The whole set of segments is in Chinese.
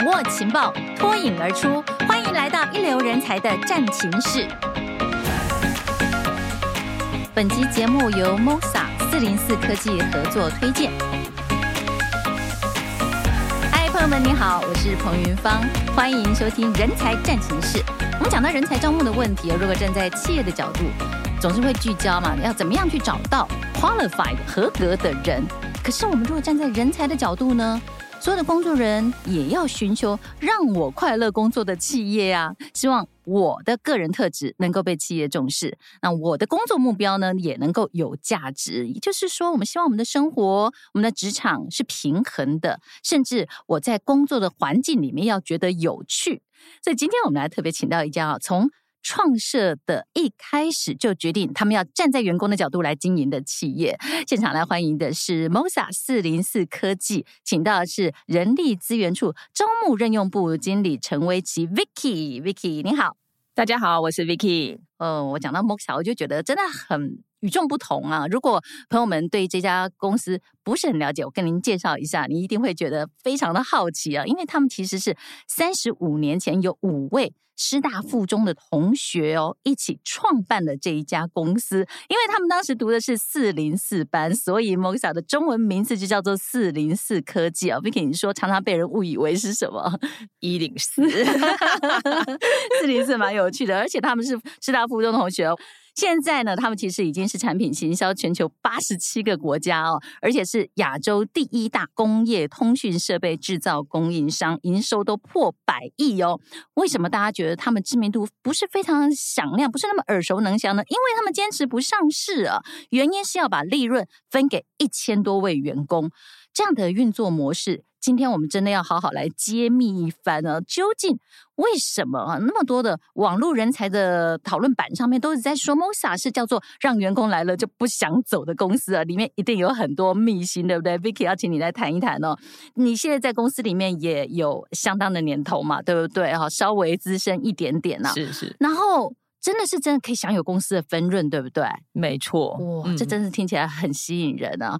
掌握情报，脱颖而出。欢迎来到一流人才的战情室。本集节目由 MOSA 四零四科技合作推荐。嗨，朋友们，你好，我是彭云芳，欢迎收听人才战情室。我们讲到人才招募的问题，如果站在企业的角度，总是会聚焦嘛，要怎么样去找到 qualified 合格的人？可是我们如果站在人才的角度呢？所有的工作人也要寻求让我快乐工作的企业啊，希望我的个人特质能够被企业重视，那我的工作目标呢也能够有价值。也就是说，我们希望我们的生活、我们的职场是平衡的，甚至我在工作的环境里面要觉得有趣。所以今天我们来特别请到一家啊，从创设的一开始就决定，他们要站在员工的角度来经营的企业。现场来欢迎的是 MOSA 四零四科技，请到的是人力资源处招募任用部经理陈薇琪 Vicky。Vicky，你好，大家好，我是 Vicky。呃，我讲到 MOSA，我就觉得真的很与众不同啊。如果朋友们对这家公司不是很了解，我跟您介绍一下，你一定会觉得非常的好奇啊，因为他们其实是三十五年前有五位。师大附中的同学哦，一起创办了这一家公司，因为他们当时读的是四零四班，所以 m o x a 的中文名字就叫做四零四科技啊。Vicky，你说常常被人误以为是什么？一零四，四零四蛮有趣的，而且他们是师大附中的同学哦。现在呢，他们其实已经是产品行销全球八十七个国家哦，而且是亚洲第一大工业通讯设备制造供应商，营收都破百亿哦。为什么大家觉得他们知名度不是非常响亮，不是那么耳熟能详呢？因为他们坚持不上市啊，原因是要把利润分给一千多位员工，这样的运作模式。今天我们真的要好好来揭秘一番呢，究竟为什么啊？那么多的网络人才的讨论板上面都是在说，MOSA 是叫做让员工来了就不想走的公司啊，里面一定有很多秘辛，对不对？Vicky 要请你来谈一谈哦。你现在在公司里面也有相当的年头嘛，对不对？哈，稍微资深一点点啊。是是。然后。真的是真的可以享有公司的分润，对不对？没错，哇，这真是听起来很吸引人啊！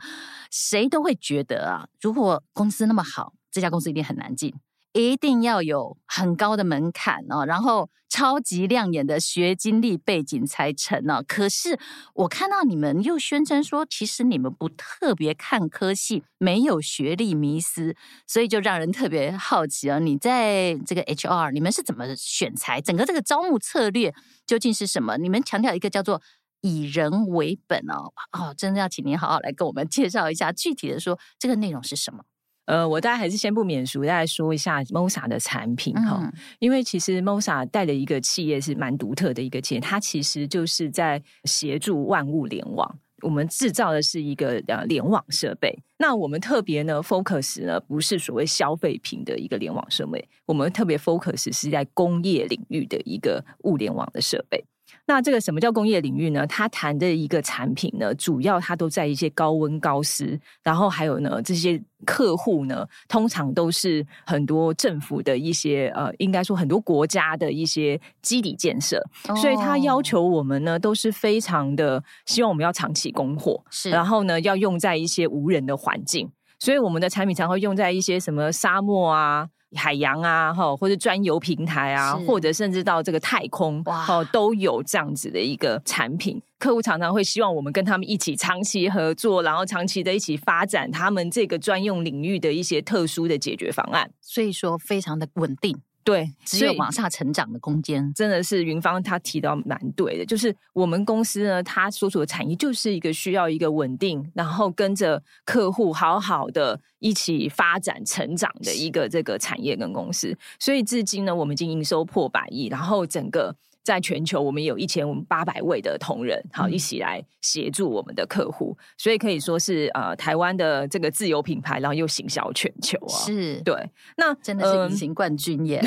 谁都会觉得啊，如果公司那么好，这家公司一定很难进。一定要有很高的门槛哦，然后超级亮眼的学经历背景才成呢。可是我看到你们又宣称说，其实你们不特别看科系，没有学历迷思，所以就让人特别好奇啊。你在这个 HR，你们是怎么选才？整个这个招募策略究竟是什么？你们强调一个叫做以人为本哦，哦，真的要请您好好来跟我们介绍一下，具体的说这个内容是什么？呃，我大概还是先不免俗，再来说一下 MOSA 的产品哈，嗯、因为其实 MOSA 带的一个企业是蛮独特的一个企业，它其实就是在协助万物联网。我们制造的是一个呃联网设备，那我们特别呢 focus 呢不是所谓消费品的一个联网设备，我们特别 focus 是在工业领域的一个物联网的设备。那这个什么叫工业领域呢？它谈的一个产品呢，主要它都在一些高温高湿，然后还有呢，这些客户呢，通常都是很多政府的一些呃，应该说很多国家的一些基底建设，哦、所以它要求我们呢，都是非常的希望我们要长期供货，是，然后呢，要用在一些无人的环境，所以我们的产品常会用在一些什么沙漠啊。海洋啊，哈，或者专游平台啊，或者甚至到这个太空，哦哇，都有这样子的一个产品。客户常常会希望我们跟他们一起长期合作，然后长期的一起发展他们这个专用领域的一些特殊的解决方案。所以说，非常的稳定。对，只有往下成长的空间，真的是云芳他提到蛮对的。就是我们公司呢，它所处的产业就是一个需要一个稳定，然后跟着客户好好的一起发展成长的一个这个产业跟公司。所以至今呢，我们已经营收破百亿，然后整个。在全球，我们有一千八百位的同仁，好一起来协助我们的客户，嗯、所以可以说是呃台湾的这个自由品牌，然后又行销全球啊，是对，那真的是隐形冠军耶、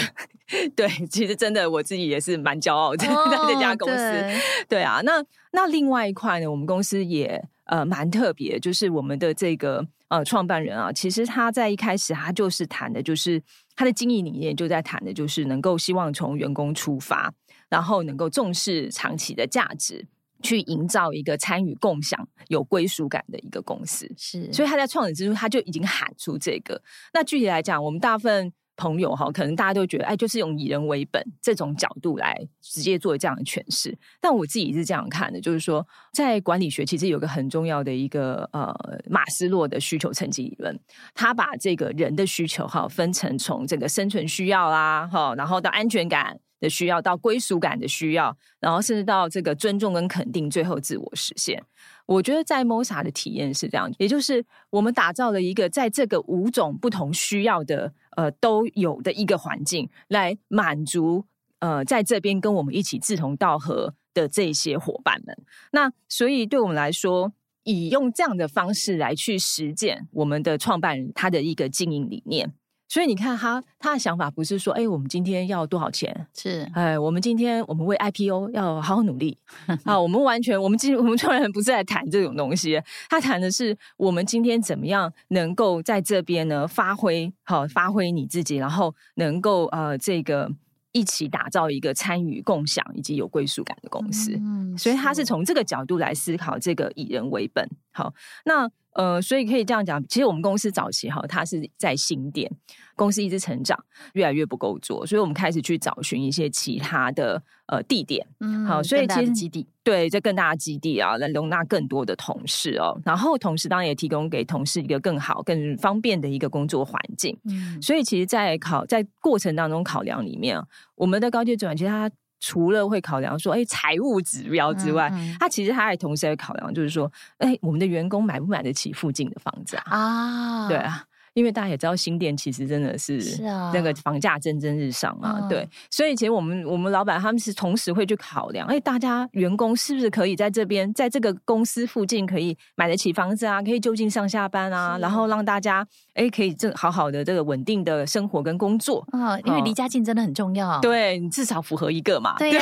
嗯！对，其实真的我自己也是蛮骄傲的，哦、在这家公司。对，对啊，那那另外一块呢，我们公司也呃蛮特别，就是我们的这个呃创办人啊，其实他在一开始他就是谈的，就是他的经营理念就在谈的，就是能够希望从员工出发。然后能够重视长期的价值，去营造一个参与共享、有归属感的一个公司。是，所以他在创始之初他就已经喊出这个。那具体来讲，我们大部分朋友哈，可能大家都觉得，哎，就是用以人为本这种角度来直接做这样的诠释。但我自己是这样看的，就是说，在管理学其实有个很重要的一个呃，马斯洛的需求层级理论，他把这个人的需求哈分成从这个生存需要啦哈，然后到安全感的需要，到归属感的需要，然后甚至到这个尊重跟肯定，最后自我实现。我觉得在 MOSA 的体验是这样，也就是我们打造了一个在这个五种不同需要的呃都有的一个环境，来满足呃在这边跟我们一起志同道合的这些伙伴们。那所以对我们来说，以用这样的方式来去实践我们的创办人他的一个经营理念。所以你看他他的想法不是说，哎，我们今天要多少钱？是，哎，我们今天我们为 IPO 要好好努力 啊！我们完全，我们今我们创办人不是在谈这种东西，他谈的是我们今天怎么样能够在这边呢发挥好，发挥你自己，然后能够呃这个一起打造一个参与、共享以及有归属感的公司。嗯，所以他是从这个角度来思考这个以人为本。好，那。呃，所以可以这样讲，其实我们公司早期哈，它是在新店，公司一直成长，越来越不够做，所以我们开始去找寻一些其他的呃地点，嗯，好，所以其实基地对，这更大的基地啊，来容纳更多的同事哦，然后同时当然也提供给同事一个更好、更方便的一个工作环境，嗯，所以其实，在考在过程当中考量里面，我们的高阶主管其实他。除了会考量说，哎，财务指标之外，嗯嗯、他其实他还同时会考量，就是说，哎，我们的员工买不买得起附近的房子啊？啊，对啊。因为大家也知道，新店其实真的是那个房价蒸蒸日上嘛，啊、对，所以其实我们我们老板他们是同时会去考量，哎，大家员工是不是可以在这边，在这个公司附近可以买得起房子啊，可以就近上下班啊，然后让大家哎可以正好好的这个稳定的生活跟工作啊，因为离。家近真的很重要，对你至少符合一个嘛，对呀。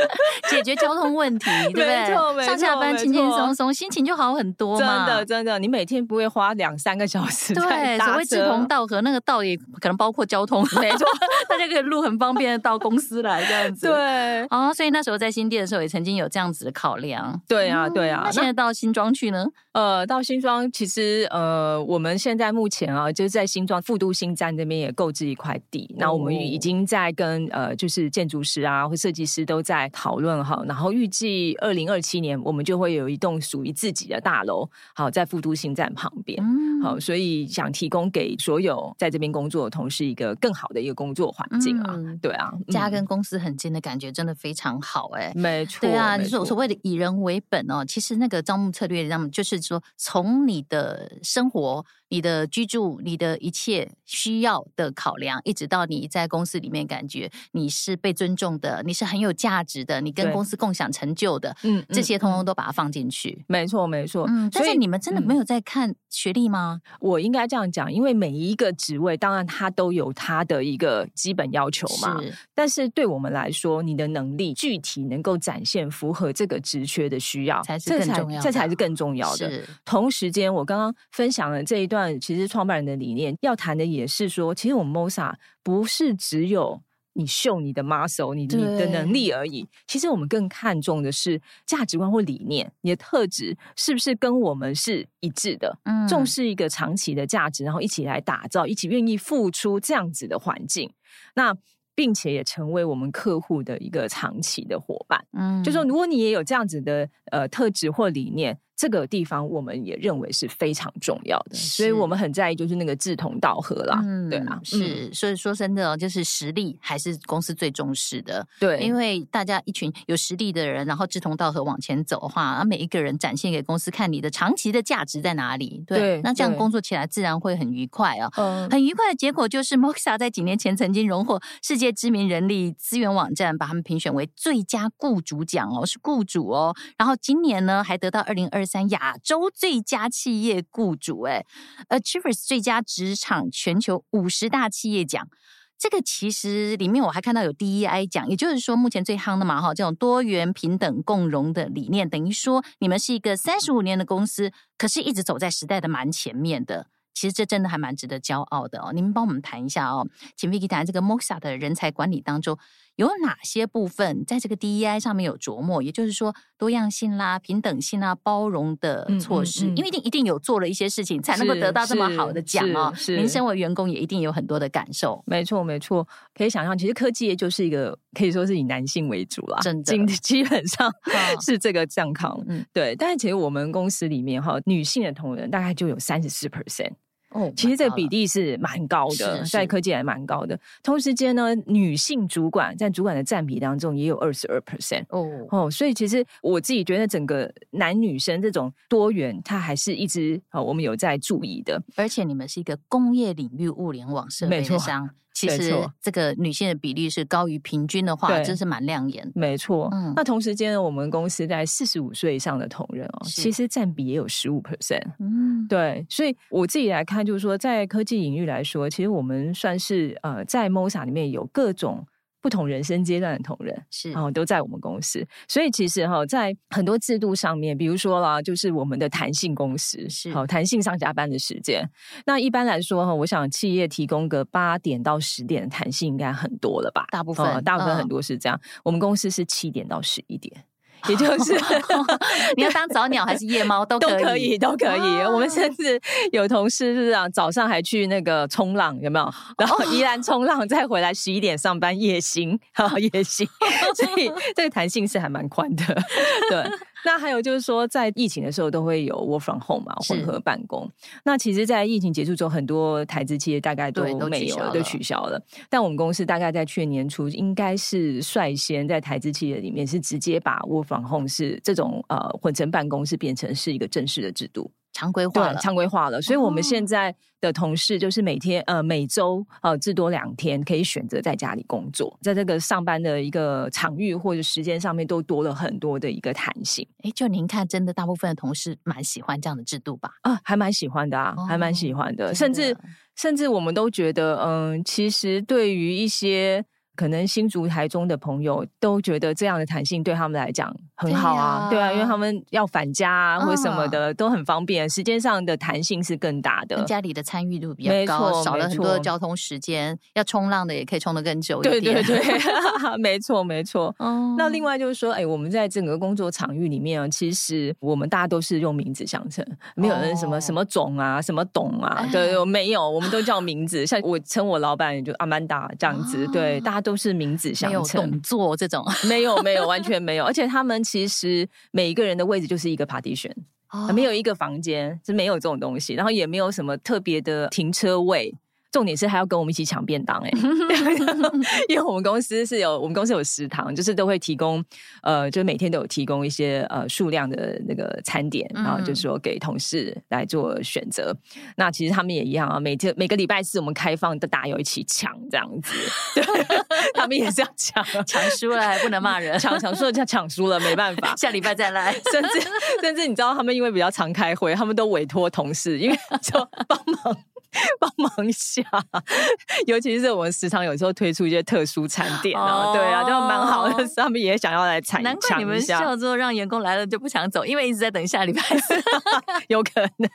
解决交通问题，对不对？上下班轻轻松松，心情就好很多嘛。真的，真的，你每天不会花两三个小时。对，所谓志同道合，那个道也可能包括交通，没错，大家可以路很方便的到公司来这样子。对，哦，所以那时候在新店的时候，也曾经有这样子的考量。对啊，对啊。那现在到新庄去呢？呃，到新庄，其实呃，我们现在目前啊，就是在新庄复都新站这边也购置一块地，那我们已经在跟呃，就是建筑师啊或设计师都在讨论哈，然后预计二零二七年我们就会有一栋属于自己的大楼，好，在副都新站旁边，嗯、好，所以想提供给所有在这边工作的同事一个更好的一个工作环境啊，嗯、对啊，家跟公司很近的感觉真的非常好哎、欸，没错，对啊，没错，你说所谓的以人为本哦，其实那个招募策略让就是。说从你的生活、你的居住、你的一切需要的考量，一直到你在公司里面感觉你是被尊重的，你是很有价值的，你跟公司共享成就的，嗯，这些通通都把它放进去。没错，没错。嗯，但是你们真的没有在看学历吗？我应该这样讲，因为每一个职位，当然它都有它的一个基本要求嘛。是。但是对我们来说，你的能力具体能够展现符合这个职缺的需要，才是更重要的，这才是更重要的。同时间，我刚刚分享了这一段，其实创办人的理念要谈的也是说，其实我们 MOSA 不是只有你秀你的 muscle，你你的能力而已。其实我们更看重的是价值观或理念，你的特质是不是跟我们是一致的？嗯，重视一个长期的价值，然后一起来打造，一起愿意付出这样子的环境。那并且也成为我们客户的一个长期的伙伴。嗯，就说如果你也有这样子的呃特质或理念。这个地方我们也认为是非常重要的，所以我们很在意就是那个志同道合啦，嗯、对啦，是，嗯、所以说真的就是实力还是公司最重视的，对，因为大家一群有实力的人，然后志同道合往前走的话，每一个人展现给公司看你的长期的价值在哪里，对，对那这样工作起来自然会很愉快啊、哦，很愉快的结果就是 Moxa 在几年前曾经荣获世界知名人力资源网站把他们评选为最佳雇主奖哦，是雇主哦，然后今年呢还得到二零二三亚洲最佳企业雇主，哎，Achievers 最佳职场全球五十大企业奖，这个其实里面我还看到有 DEI 奖，也就是说目前最夯的嘛，哈，这种多元、平等、共融的理念，等于说你们是一个三十五年的公司，可是一直走在时代的蛮前面的。其实这真的还蛮值得骄傲的哦！你们帮我们谈一下哦，请 Vicky 谈这个 MOSA 的人才管理当中有哪些部分在这个 DEI 上面有琢磨？也就是说，多样性啦、平等性啦、包容的措施，嗯嗯嗯、因为一定一定有做了一些事情，才能够得到这么好的奖哦。您身为员工，也一定有很多的感受。没错，没错，可以想象，其实科技业就是一个可以说是以男性为主啦，真的，基本上 是这个状况。嗯，对。但是其实我们公司里面哈，女性的同仁大概就有三十四 percent。哦，其实这个比例是蛮高的，在科技还蛮高的。同时间呢，女性主管在主管的占比当中也有二十二 percent。哦哦，所以其实我自己觉得整个男女生这种多元，它还是一直哦，我们有在注意的。而且你们是一个工业领域物联网设备商。其实这个女性的比例是高于平均的话，真是蛮亮眼。没错，嗯，那同时间呢，我们公司在四十五岁以上的同仁哦，其实占比也有十五 percent。嗯，对，所以我自己来看，就是说在科技领域来说，其实我们算是呃，在 MOSA 里面有各种。不同人生阶段的同仁是哦，都在我们公司，所以其实哈，在很多制度上面，比如说啦，就是我们的弹性工时是好弹性上下班的时间。那一般来说哈，我想企业提供个八点到十点的弹性应该很多了吧？大部分，大部分很多是这样。我们公司是七点到十一点。也就是 你要当早鸟还是夜猫 都可以，都可以，都可以。我们甚至有同事是这样，早上还去那个冲浪，有没有？然后依然冲浪，再回来十一点上班也行，哈也行。所以这个弹性是还蛮宽的，对。那还有就是说，在疫情的时候都会有 work from home 嘛，混合办公。那其实，在疫情结束之后，很多台资企业大概都没有，都取消了。但我们公司大概在去年年初，应该是率先在台资企业里面是直接把 work from home 是这种呃混成办公室变成是一个正式的制度。常规化了，常规化了，所以我们现在的同事就是每天呃每周呃至多两天可以选择在家里工作，在这个上班的一个场域或者时间上面都多了很多的一个弹性。哎，就您看，真的大部分的同事蛮喜欢这样的制度吧？啊，还蛮喜欢的啊，还蛮喜欢的，甚至甚至我们都觉得，嗯，其实对于一些。可能新竹台中的朋友都觉得这样的弹性对他们来讲很好啊，对啊，对啊，因为他们要返家啊或者什么的、嗯、都很方便，时间上的弹性是更大的，家里的参与度比较高，少了很多的交通时间，要冲浪的也可以冲得更久一点，对对对，没错没错。嗯，那另外就是说，哎，我们在整个工作场域里面啊，其实我们大家都是用名字相称，没有人什么、哦、什么总啊，什么董啊，对，没有，我们都叫名字，像我称我老板就阿曼达这样子，对，大家。都是名字相称，没有动作这种，没有没有完全没有，而且他们其实每一个人的位置就是一个 partition，哦，没有一个房间是没有这种东西，然后也没有什么特别的停车位。重点是还要跟我们一起抢便当哎、欸，因为我们公司是有我们公司有食堂，就是都会提供呃，就每天都有提供一些呃数量的那个餐点，然后就是说给同事来做选择。那其实他们也一样啊，每天每个礼拜四我们开放的大家有一起抢这样子，对，他们也是要抢，抢输了还不能骂人，抢抢输了就抢输了没办法，下礼拜再来。甚至甚至你知道他们因为比较常开会，他们都委托同事，因为就帮忙。帮忙一下，尤其是我们时常有时候推出一些特殊餐点啊，哦、对啊，就蛮好的，他们也想要来采。难怪你们笑之后让员工来了就不想走，因为一直在等下礼拜四，有可能。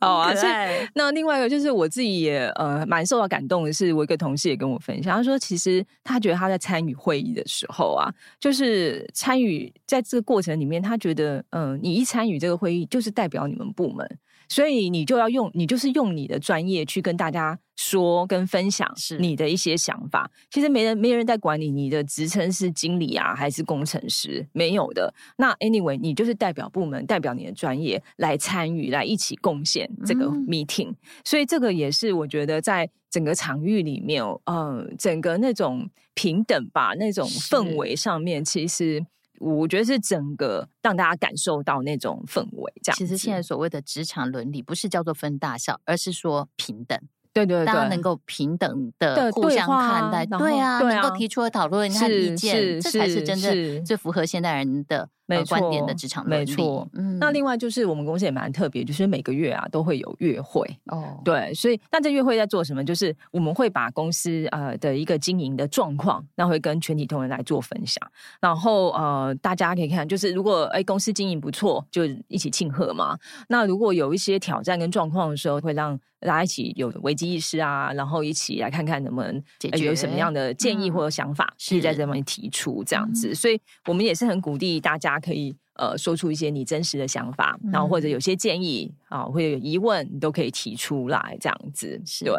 好啊，所以那另外一个就是我自己也呃蛮受到感动的是，我一个同事也跟我分享，他说其实他觉得他在参与会议的时候啊，就是参与在这个过程里面，他觉得嗯、呃，你一参与这个会议，就是代表你们部门。所以你就要用，你就是用你的专业去跟大家说跟分享你的一些想法。其实没人没人在管你，你的职称是经理啊还是工程师，没有的。那 anyway，你就是代表部门，代表你的专业来参与，来一起贡献这个 meeting。嗯。所以这个也是我觉得在整个场域里面，呃，整个那种平等吧，那种氛围上面，其实。我觉得是整个让大家感受到那种氛围，这样。其实现在所谓的职场伦理，不是叫做分大小，而是说平等。对对对，大家能够平等的互相看待，对啊，能够提出讨论和意见，这才是真正最符合现代人的没错观点的职场没错。嗯，那另外就是我们公司也蛮特别，就是每个月啊都会有月会哦。对，所以那这月会在做什么？就是我们会把公司呃的一个经营的状况，那会跟全体同仁来做分享。然后呃，大家可以看，就是如果哎公司经营不错，就一起庆贺嘛。那如果有一些挑战跟状况的时候，会让大家一起有危机意识啊，然后一起来看看能不能解决有什么样的建议或者想法，可以在这方面提出这样子。嗯、所以我们也是很鼓励大家可以呃说出一些你真实的想法，嗯、然后或者有些建议啊，会有疑问，你都可以提出来这样子。是对，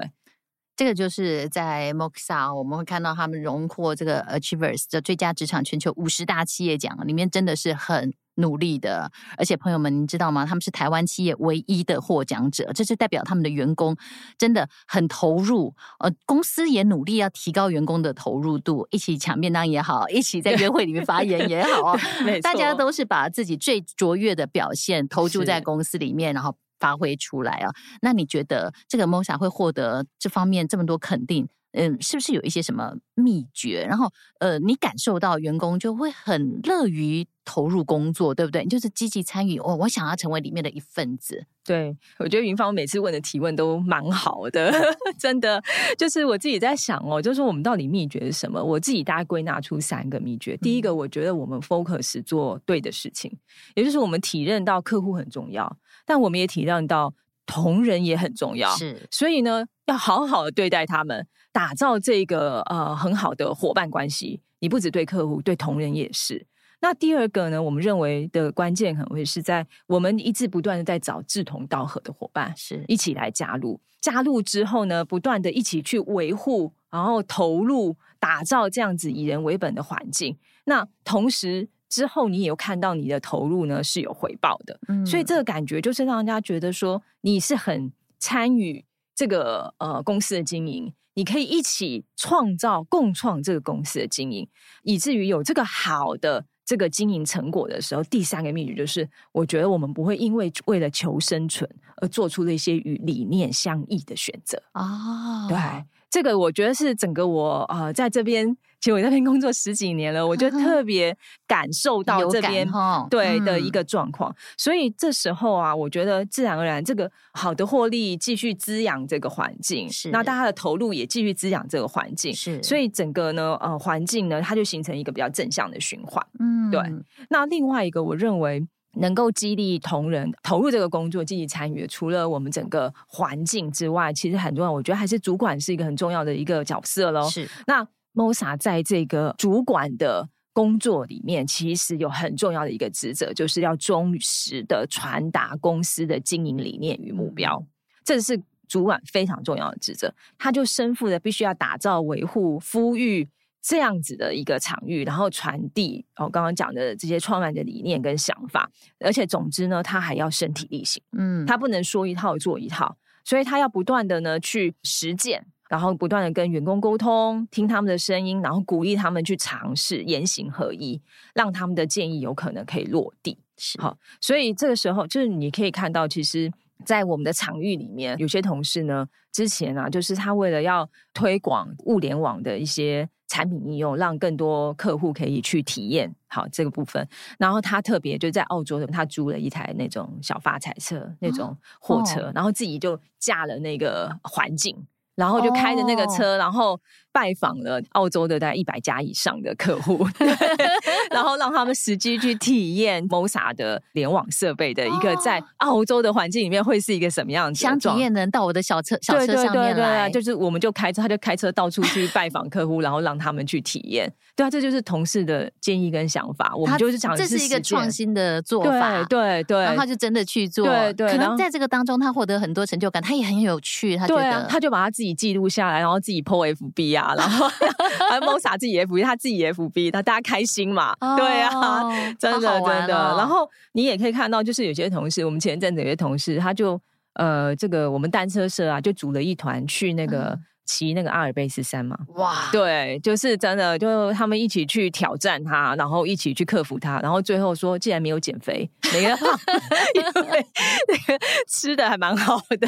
这个就是在 Moxa 我们会看到他们荣获这个 Achievers 的最佳职场全球五十大企业奖里面，真的是很。努力的，而且朋友们，您知道吗？他们是台湾企业唯一的获奖者，这是代表他们的员工真的很投入。呃，公司也努力要提高员工的投入度，一起抢便当也好，一起在约会里面发言也好，大家都是把自己最卓越的表现投注在公司里面，然后发挥出来啊。那你觉得这个 Mosa 会获得这方面这么多肯定？嗯，是不是有一些什么秘诀？然后，呃，你感受到员工就会很乐于投入工作，对不对？你就是积极参与。哦，我想要成为里面的一份子。对，我觉得云芳每次问的提问都蛮好的，真的。就是我自己在想哦，就是我们到底秘诀是什么？我自己大概归纳出三个秘诀。第一个，我觉得我们 focus 做对的事情，也就是我们体认到客户很重要，但我们也体谅到同仁也很重要。是，所以呢，要好好的对待他们。打造这个呃很好的伙伴关系，你不只对客户，对同仁也是。那第二个呢，我们认为的关键可能会是在我们一直不断的在找志同道合的伙伴，是一起来加入。加入之后呢，不断的一起去维护，然后投入打造这样子以人为本的环境。那同时之后，你也有看到你的投入呢是有回报的。嗯，所以这个感觉就是让人家觉得说你是很参与这个呃公司的经营。你可以一起创造、共创这个公司的经营，以至于有这个好的这个经营成果的时候，第三个秘诀就是，我觉得我们不会因为为了求生存而做出了一些与理念相异的选择啊。对，这个我觉得是整个我呃在这边。其实我在那边工作十几年了，我就特别感受到这边对的一个状况，所以这时候啊，我觉得自然而然这个好的获利继续滋养这个环境，是那大家的投入也继续滋养这个环境，是所以整个呢呃环境呢，它就形成一个比较正向的循环。嗯，对。那另外一个我认为能够激励同仁投入这个工作、积极参与，除了我们整个环境之外，其实很重要，我觉得还是主管是一个很重要的一个角色喽。是那。Moxa 在这个主管的工作里面，其实有很重要的一个职责，就是要忠实的传达公司的经营理念与目标。这是主管非常重要的职责，他就身负的必须要打造、维护、孵育这样子的一个场域，然后传递哦刚刚讲的这些创办的理念跟想法。而且总之呢，他还要身体力行，嗯，他不能说一套做一套，所以他要不断的呢去实践。然后不断的跟员工沟通，听他们的声音，然后鼓励他们去尝试，言行合一，让他们的建议有可能可以落地。是好，所以这个时候就是你可以看到，其实，在我们的场域里面，有些同事呢，之前啊，就是他为了要推广物联网的一些产品应用，让更多客户可以去体验好这个部分，然后他特别就在澳洲，他租了一台那种小发财车，那种货车，哦、然后自己就架了那个环境。然后就开着那个车，oh. 然后拜访了澳洲的大概一百家以上的客户，然后让他们实际去体验 MOSA 的联网设备的一个在澳洲的环境里面会是一个什么样子？想体验能到我的小车小车上面来，就是我们就开车，他就开车到处去 拜访客户，然后让他们去体验。对啊，这就是同事的建议跟想法。我们就是讲这是一个创新的做法，对对对，然后他就真的去做，对对。可能在这个当中，他获得很多成就感，他也很有趣，他觉得他就把他自己记录下来，然后自己 po FB 啊，然后还 Mosa 自己 FB，他自己 FB，他大家开心嘛，对啊，真的真的。然后你也可以看到，就是有些同事，我们前一阵子有些同事，他就呃，这个我们单车社啊，就组了一团去那个。骑那个阿尔卑斯山嘛？哇，对，就是真的，就他们一起去挑战它，然后一起去克服它，然后最后说，既然没有减肥，没有，因为那个吃的还蛮好的。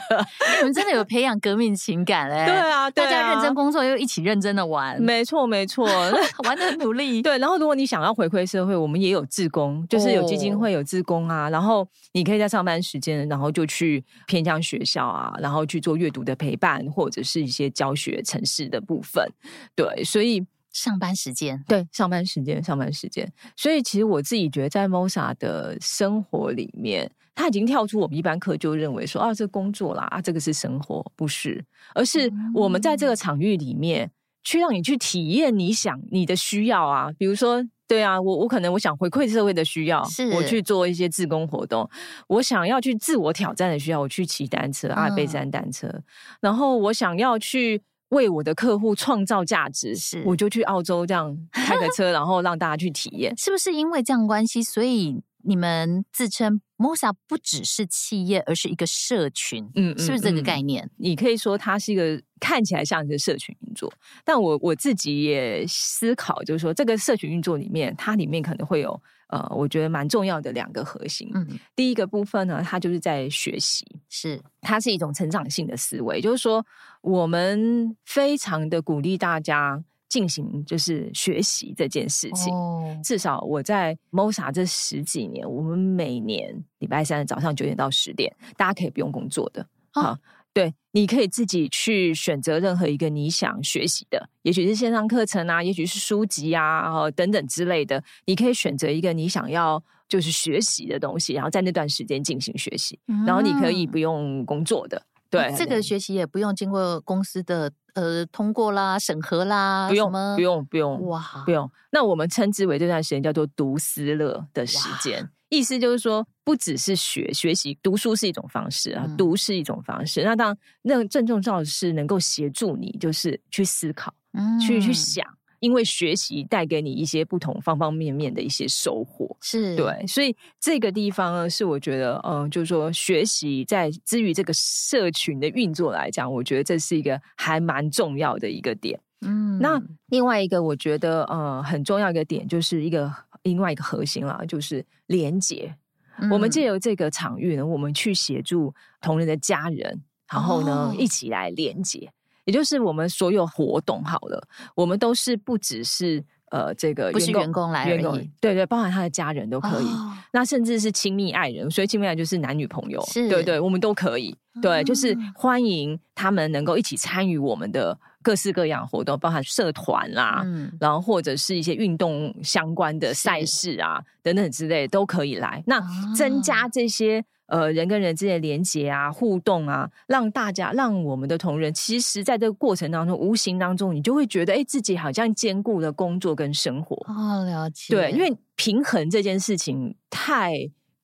你们真的有培养革命情感嘞？对啊，对啊，大家认真工作又一起认真的玩，没错没错，玩的很努力。对，然后如果你想要回馈社会，我们也有志工，就是有基金会有志工啊，然后你可以在上班时间，然后就去偏向学校啊，然后去做阅读的陪伴，或者是一些教。教学城市的部分，对，所以上班时间，对，上班时间，上班时间，所以其实我自己觉得，在 MOSA 的生活里面，他已经跳出我们一般课就认为说啊，这工作啦，啊，这个是生活，不是，而是我们在这个场域里面，去让你去体验你想你的需要啊，比如说。对啊，我我可能我想回馈社会的需要，是我去做一些自工活动；我想要去自我挑战的需要，我去骑单车，阿尔卑斯山单车。嗯、然后我想要去为我的客户创造价值，是我就去澳洲这样开个车，然后让大家去体验。是不是因为这样关系，所以你们自称 MOSA 不只是企业，而是一个社群？嗯，嗯，是不是这个概念？你可以说它是一个。看起来像是社群运作，但我我自己也思考，就是说这个社群运作里面，它里面可能会有呃，我觉得蛮重要的两个核心。嗯，第一个部分呢，它就是在学习，是它是一种成长性的思维，就是说我们非常的鼓励大家进行就是学习这件事情。哦，至少我在 MOSA 这十几年，我们每年礼拜三的早上九点到十点，大家可以不用工作的，好。哦对，你可以自己去选择任何一个你想学习的，也许是线上课程啊，也许是书籍啊，然后等等之类的。你可以选择一个你想要就是学习的东西，然后在那段时间进行学习，嗯、然后你可以不用工作的。对，啊、这个学习也不用经过公司的呃通过啦、审核啦，不用，不用，不用，哇，不用。那我们称之为这段时间叫做读思乐的时间。意思就是说，不只是学学习读书是一种方式啊，读是一种方式。嗯、那当然，那郑重要的是能够协助你，就是去思考，嗯、去去想，因为学习带给你一些不同方方面面的一些收获。是对，所以这个地方呢，是我觉得，嗯，就是说学习在之于这个社群的运作来讲，我觉得这是一个还蛮重要的一个点。嗯，那另外一个我觉得，呃、嗯，很重要一个点就是一个。另外一个核心啦，就是连接。嗯、我们借由这个场域呢，我们去协助同仁的家人，然后呢，哦、一起来连结。也就是我们所有活动好了，我们都是不只是呃这个不是员工来而已，对对，包含他的家人都可以。哦、那甚至是亲密爱人，所以亲密爱人就是男女朋友，是对对，我们都可以。对，就是欢迎他们能够一起参与我们的。各式各样活动，包含社团啦，嗯、然后或者是一些运动相关的赛事啊，等等之类都可以来。那增加这些、啊、呃人跟人之间的连接啊、互动啊，让大家让我们的同仁，其实在这个过程当中，无形当中你就会觉得，哎，自己好像兼顾了工作跟生活。哦，了解。对，因为平衡这件事情太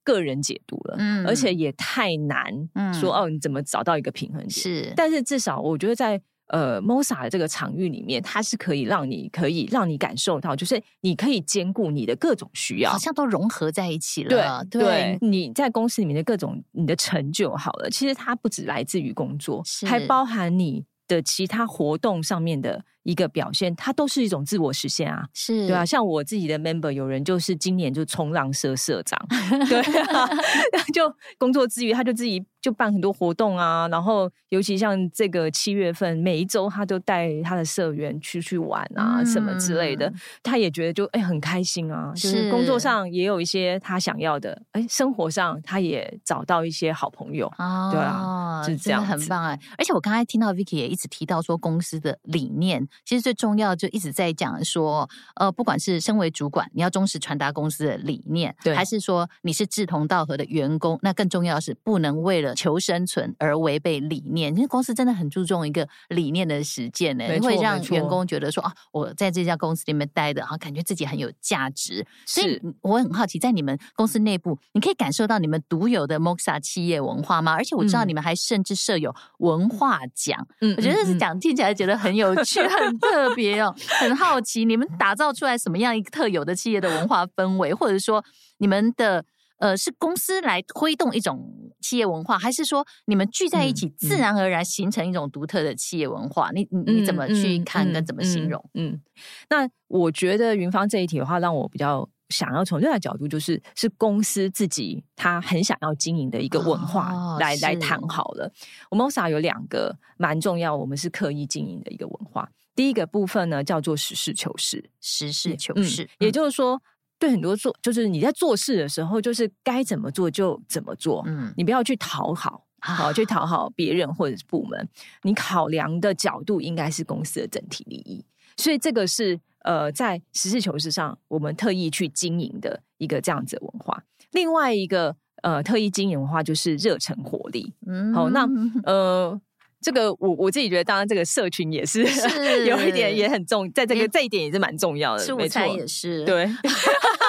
个人解读了，嗯，而且也太难，嗯，说哦，你怎么找到一个平衡点？是，但是至少我觉得在。呃，MOSA 的这个场域里面，它是可以让你可以让你感受到，就是你可以兼顾你的各种需要，好像都融合在一起了。对，对，你在公司里面的各种你的成就，好了，其实它不只来自于工作，是还包含你的其他活动上面的。一个表现，它都是一种自我实现啊，是对啊。像我自己的 member，有人就是今年就冲浪社社长，对啊，就工作之余，他就自己就办很多活动啊。然后，尤其像这个七月份，每一周他都带他的社员出去玩啊，嗯、什么之类的。他也觉得就哎很开心啊，就是工作上也有一些他想要的，哎，生活上他也找到一些好朋友，哦、对啊，是这样，很棒哎。而且我刚才听到 Vicky 也一直提到说公司的理念。其实最重要就一直在讲说，呃，不管是身为主管，你要忠实传达公司的理念，对，还是说你是志同道合的员工，那更重要的是不能为了求生存而违背理念。因为公司真的很注重一个理念的实践呢，会让员工觉得说啊，我在这家公司里面待的，啊，感觉自己很有价值。所以我很好奇，在你们公司内部，你可以感受到你们独有的 Moxa 企业文化吗？而且我知道你们还甚至设有文化奖，嗯，我觉得这是讲听起来觉得很有趣，很。特别哦，很好奇你们打造出来什么样一个特有的企业的文化氛围，或者说你们的呃，是公司来推动一种企业文化，还是说你们聚在一起，自然而然形成一种独特的企业文化？嗯、你你你怎么去看跟怎么形容？嗯，那我觉得云芳这一题的话，让我比较。想要从另外角度，就是是公司自己他很想要经营的一个文化来、哦、来谈好了。我们 MOSA 有两个蛮重要，我们是刻意经营的一个文化。第一个部分呢，叫做实事求是，实事求是，嗯、也就是说，对很多做，就是你在做事的时候，就是该怎么做就怎么做。嗯，你不要去讨好，好去讨好别人或者是部门，你考量的角度应该是公司的整体利益。所以这个是。呃，在实事求是上，我们特意去经营的一个这样子的文化。另外一个呃，特意经营文化就是热忱活力。嗯，好，那呃，这个我我自己觉得，当然这个社群也是，是有一点也很重，在这个这一点也是蛮重要的。没错，也是对，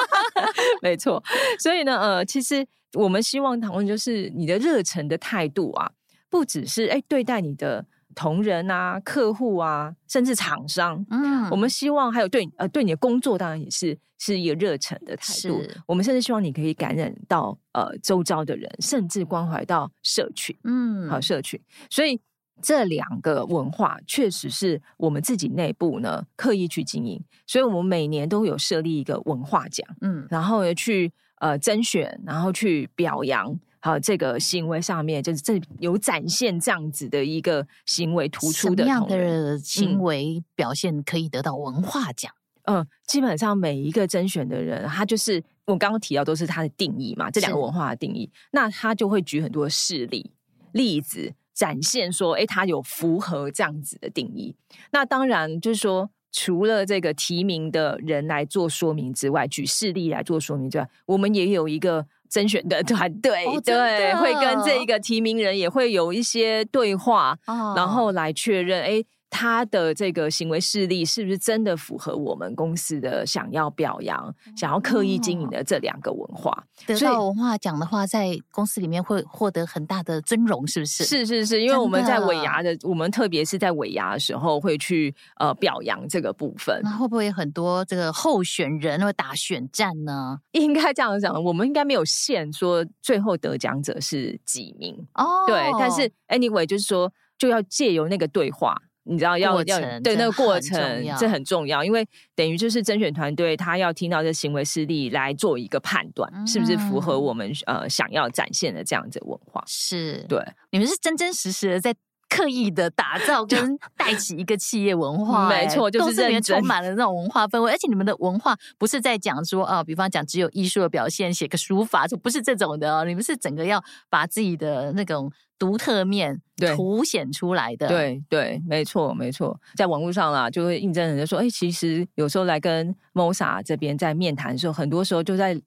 没错。所以呢，呃，其实我们希望讨论就是你的热忱的态度啊，不只是哎对待你的。同仁啊，客户啊，甚至厂商，嗯，我们希望还有对呃对你的工作，当然也是是一个热忱的态度。我们甚至希望你可以感染到呃周遭的人，甚至关怀到社群，嗯，好社群。所以这两个文化确实是我们自己内部呢刻意去经营。所以我们每年都有设立一个文化奖，嗯，然后呢去呃甄选，然后去表扬。好，这个行为上面就是这有展现这样子的一个行为突出的什么样的行为表现可以得到文化奖？嗯，嗯，基本上每一个甄选的人，他就是我刚刚提到都是他的定义嘛，这两个文化的定义，那他就会举很多事例例子展现说，哎，他有符合这样子的定义。那当然就是说，除了这个提名的人来做说明之外，举事例来做说明之外，我们也有一个。甄选的团队、哦、对，会跟这一个提名人也会有一些对话，哦、然后来确认，哎，他的这个行为事例是不是真的符合我们公司的想要表扬、想要刻意经营的这两个文化？得到文化奖的话，在公司里面会获得很大的尊荣，是不是？是是是，因为我们在尾牙的，的我们特别是在尾牙的时候会去呃表扬这个部分。那会不会有很多这个候选人会打选战呢？应该这样讲，我们应该没有限说最后得奖者是几名哦。对，但是 anyway 就是说，就要借由那个对话。你知道要要对那个过程，这很重要，因为等于就是甄选团队他要听到这行为事例来做一个判断，嗯、是不是符合我们呃想要展现的这样子的文化？是对，你们是真真实实的在刻意的打造 跟带起一个企业文化，没错，就是这里面充满了那种文化氛围，而且你们的文化不是在讲说啊、呃，比方讲只有艺术的表现，写个书法，就不是这种的哦，你们是整个要把自己的那种。独特面凸显出来的，对对，没错没错，在网络上啦，就会印证人家说，哎，其实有时候来跟 MOSA 这边在面谈的时候，很多时候就在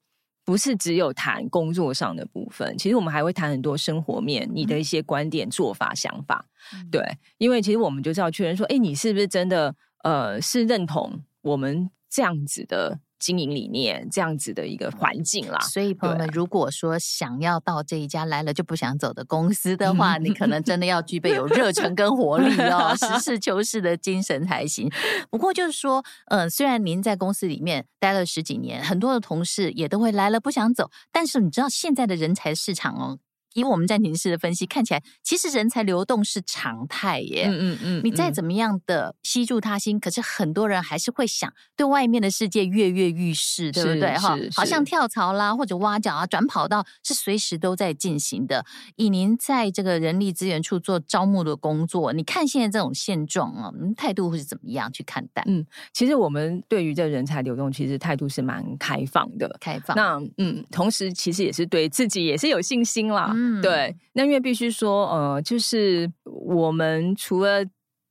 不是只有谈工作上的部分，其实我们还会谈很多生活面，你的一些观点、做法、想法，嗯、对，因为其实我们就是要确认说，哎，你是不是真的呃是认同我们这样子的。经营理念这样子的一个环境啦，所以朋友们，如果说想要到这一家来了就不想走的公司的话，你可能真的要具备有热忱跟活力哦，实事求是的精神才行。不过就是说，嗯、呃，虽然您在公司里面待了十几年，很多的同事也都会来了不想走，但是你知道现在的人才市场哦。以我们暂停式的分析看起来，其实人才流动是常态耶。嗯嗯嗯，你再怎么样的吸住他心，可是很多人还是会想对外面的世界跃跃欲试，对不对？哈，好像跳槽啦，或者挖角啊，转跑道是随时都在进行的。以您在这个人力资源处做招募的工作，你看现在这种现状啊，您态度会是怎么样去看待？嗯，其实我们对于这人才流动，其实态度是蛮开放的。开放。那嗯，同时其实也是对自己也是有信心啦。嗯，对，那因为必须说，呃，就是我们除了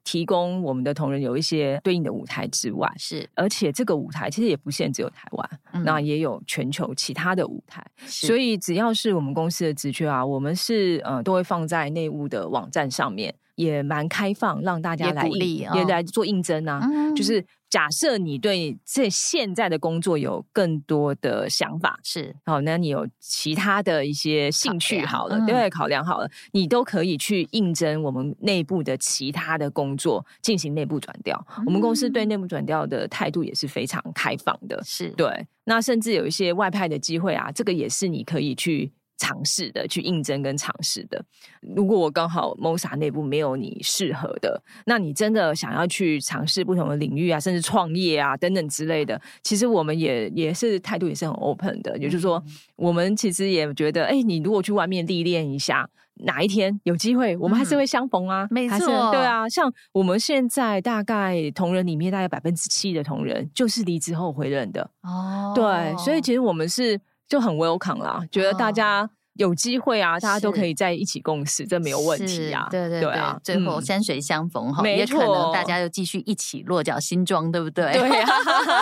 提供我们的同仁有一些对应的舞台之外，是，而且这个舞台其实也不限只有台湾，嗯、那也有全球其他的舞台，所以只要是我们公司的职缺啊，我们是呃都会放在内务的网站上面。也蛮开放，让大家来应，也，来做应征啊。嗯、就是假设你对这现在的工作有更多的想法，是好，那你有其他的一些兴趣好了，对，考量好了，你都可以去应征我们内部的其他的工作，进行内部转调。我们公司对内部转调的态度也是非常开放的，是对。那甚至有一些外派的机会啊，这个也是你可以去。尝试的去应征跟尝试的，如果我刚好 MOSA 内部没有你适合的，那你真的想要去尝试不同的领域啊，甚至创业啊等等之类的，其实我们也也是态度也是很 open 的，也就是说，我们其实也觉得，哎，你如果去外面历练一下，哪一天有机会，我们还是会相逢啊，没错，对啊，像我们现在大概同仁里面大概百分之七的同仁就是离职后回任的哦，对，所以其实我们是。就很 welcome 啦，觉得大家有机会啊，大家都可以在一起共事，这没有问题啊。对对啊，最后山水相逢哈，也可能大家又继续一起落脚新庄，对不对？对啊，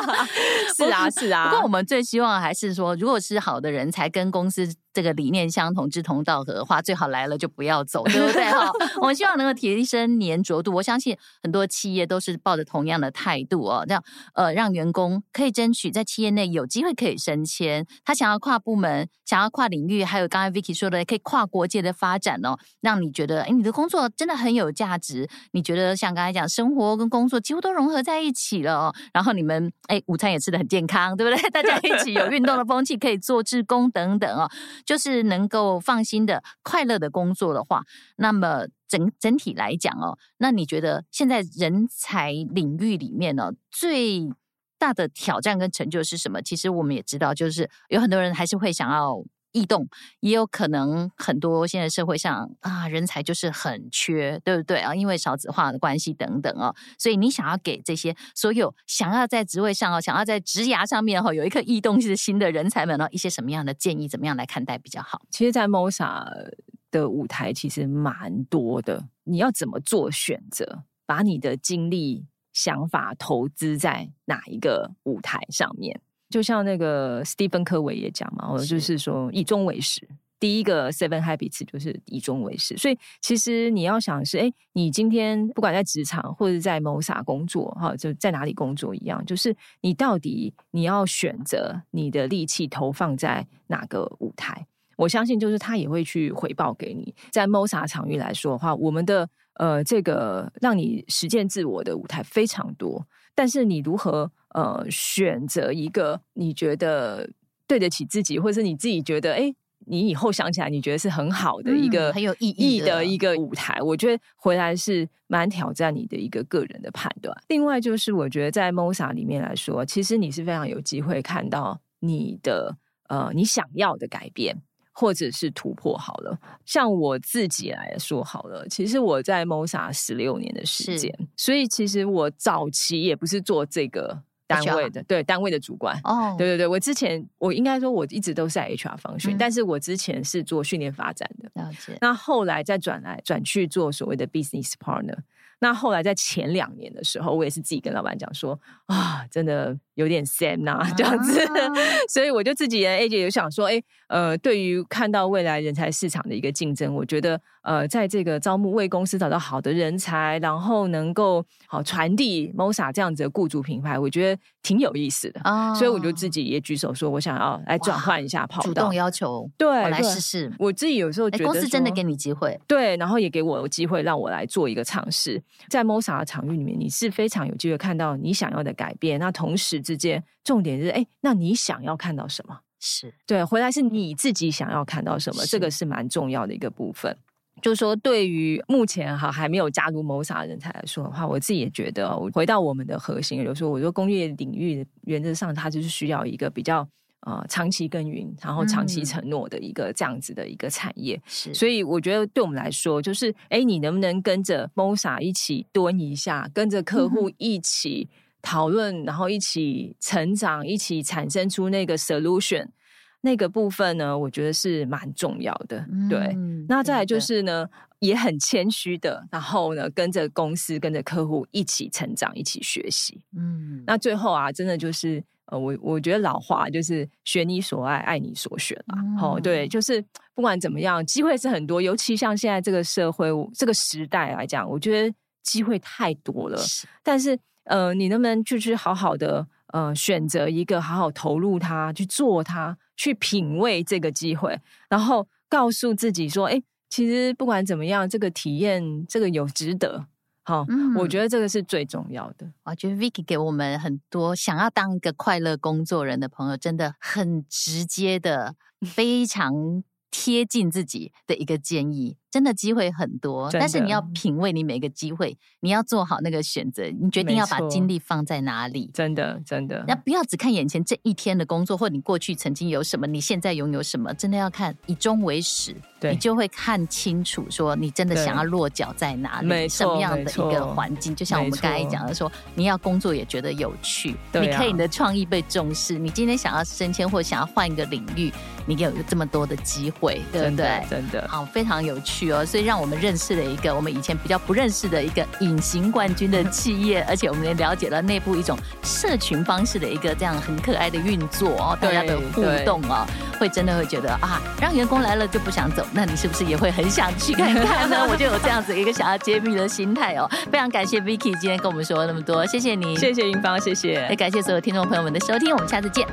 是啊 是啊。不过我们最希望还是说，如果是好的人才跟公司。这个理念相同、志同道合的话，最好来了就不要走，对不对？哈，我们希望能够提升粘着度。我相信很多企业都是抱着同样的态度哦，这样呃，让员工可以争取在企业内有机会可以升迁。他想要跨部门、想要跨领域，还有刚才 Vicky 说的，可以跨国界的发展哦，让你觉得哎，你的工作真的很有价值。你觉得像刚才讲，生活跟工作几乎都融合在一起了哦。然后你们哎，午餐也吃得很健康，对不对？大家一起有运动的风气，可以做志工等等哦。就是能够放心的、快乐的工作的话，那么整整体来讲哦，那你觉得现在人才领域里面呢，最大的挑战跟成就是什么？其实我们也知道，就是有很多人还是会想要。异动也有可能很多，现在社会上啊，人才就是很缺，对不对啊？因为少子化的关系等等哦，所以你想要给这些所有想要在职位上哦，想要在职涯上面哈，有一颗异动是新的人才们呢，一些什么样的建议，怎么样来看待比较好？其实，在 MOSA 的舞台其实蛮多的，你要怎么做选择？把你的精力、想法投资在哪一个舞台上面？就像那个史蒂芬科维也讲嘛，我就是说以终为始。第一个 Seven Habits 就是以终为始，所以其实你要想是，哎，你今天不管在职场或者在 MOSA 工作，哈，就在哪里工作一样，就是你到底你要选择你的力气投放在哪个舞台？我相信就是他也会去回报给你。在 MOSA 场域来说的话，我们的呃这个让你实践自我的舞台非常多，但是你如何？呃，选择一个你觉得对得起自己，或者是你自己觉得，哎，你以后想起来你觉得是很好的一个、嗯、很有意义的一个舞台，我觉得回来是蛮挑战你的一个个人的判断。另外就是，我觉得在 MOSA 里面来说，其实你是非常有机会看到你的呃你想要的改变。或者是突破好了，像我自己来说好了，其实我在 MOSA 十六年的时间，所以其实我早期也不是做这个单位的，对单位的主管。哦，对对对，我之前我应该说我一直都是在 HR 方训，嗯、但是我之前是做训练发展的，了解。那后来再转来转去做所谓的 business partner，那后来在前两年的时候，我也是自己跟老板讲说啊，真的。有点 sad 呐、啊，这样子，啊、所以我就自己的 A 姐有想说，哎，呃，对于看到未来人才市场的一个竞争，我觉得，呃，在这个招募为公司找到好的人才，然后能够好传递 MOSA 这样子的雇主品牌，我觉得挺有意思的啊。所以我就自己也举手说，我想要来转换一下跑道，主动要求，对，我来试试。我自己有时候觉得公司真的给你机会，对，然后也给我机会让我来做一个尝试。在 MOSA 的场域里面，你是非常有机会看到你想要的改变，那同时之间。重点是，哎，那你想要看到什么？是对，回来是你自己想要看到什么，是这个是蛮重要的一个部分。就是说，对于目前哈还没有加入 MOSA 的人才来说的话，我自己也觉得，回到我们的核心，比如说，我说工业领域原则上，它就是需要一个比较呃长期耕耘，然后长期承诺的一个这样子的一个产业。是、嗯，所以我觉得对我们来说，就是哎，你能不能跟着 MOSA 一起蹲一下，跟着客户一起。嗯讨论，然后一起成长，一起产生出那个 solution 那个部分呢，我觉得是蛮重要的。嗯、对，那再来就是呢，也很谦虚的，然后呢，跟着公司，跟着客户一起成长，一起学习。嗯，那最后啊，真的就是呃，我我觉得老话就是选你所爱，爱你所选啊。好、嗯哦，对，就是不管怎么样，机会是很多，尤其像现在这个社会这个时代来讲，我觉得机会太多了。是但是呃，你能不能就是好好的呃选择一个好好投入它去做它，去品味这个机会，然后告诉自己说，哎，其实不管怎么样，这个体验这个有值得。好，嗯，我觉得这个是最重要的。我觉得 Vicky 给我们很多想要当一个快乐工作人的朋友，真的很直接的，非常贴近自己的一个建议。真的机会很多，但是你要品味你每个机会，你要做好那个选择，你决定要把精力放在哪里。真的，真的，那不要只看眼前这一天的工作，或你过去曾经有什么，你现在拥有什么，真的要看以终为始，对，你就会看清楚，说你真的想要落脚在哪里，什么样的一个环境。就像我们刚才讲的说，你要工作也觉得有趣，你可以你的创意被重视，你今天想要升迁或想要换一个领域，你有这么多的机会，对不对？真的，好，非常有趣。所以让我们认识了一个我们以前比较不认识的一个隐形冠军的企业，而且我们也了解了内部一种社群方式的一个这样很可爱的运作哦，大家的互动哦，会真的会觉得啊，让员工来了就不想走，那你是不是也会很想去看看呢？我就有这样子一个想要揭秘的心态哦。非常感谢 Vicky 今天跟我们说了那么多，谢谢你，谢谢云芳，谢谢，也感谢所有听众朋友们的收听，我们下次见。